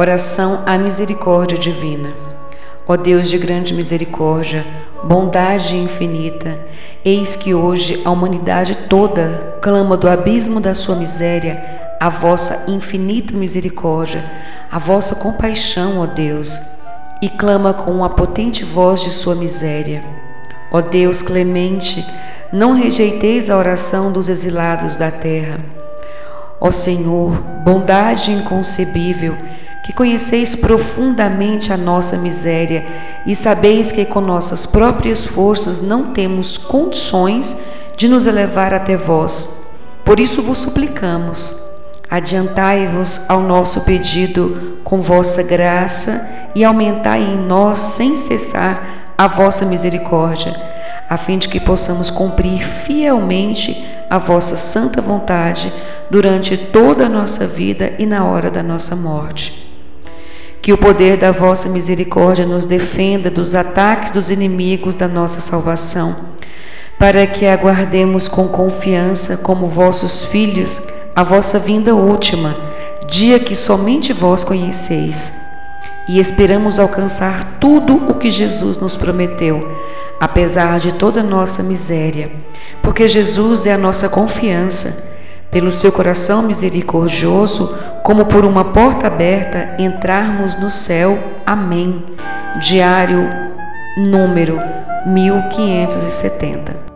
Oração à misericórdia divina. Ó Deus de grande misericórdia, bondade infinita, eis que hoje a humanidade toda clama do abismo da sua miséria a vossa infinita misericórdia, a vossa compaixão, ó Deus, e clama com a potente voz de sua miséria. Ó Deus clemente, não rejeiteis a oração dos exilados da terra. Ó Senhor, bondade inconcebível, que conheceis profundamente a nossa miséria e sabeis que com nossas próprias forças não temos condições de nos elevar até vós. Por isso vos suplicamos, adiantai-vos ao nosso pedido com vossa graça e aumentai em nós sem cessar a vossa misericórdia, a fim de que possamos cumprir fielmente a vossa santa vontade durante toda a nossa vida e na hora da nossa morte. Que o poder da vossa misericórdia nos defenda dos ataques dos inimigos da nossa salvação, para que aguardemos com confiança, como vossos filhos, a vossa vinda última, dia que somente vós conheceis. E esperamos alcançar tudo o que Jesus nos prometeu, apesar de toda nossa miséria, porque Jesus é a nossa confiança pelo seu coração misericordioso, como por uma porta aberta, entrarmos no céu. Amém. Diário número 1570.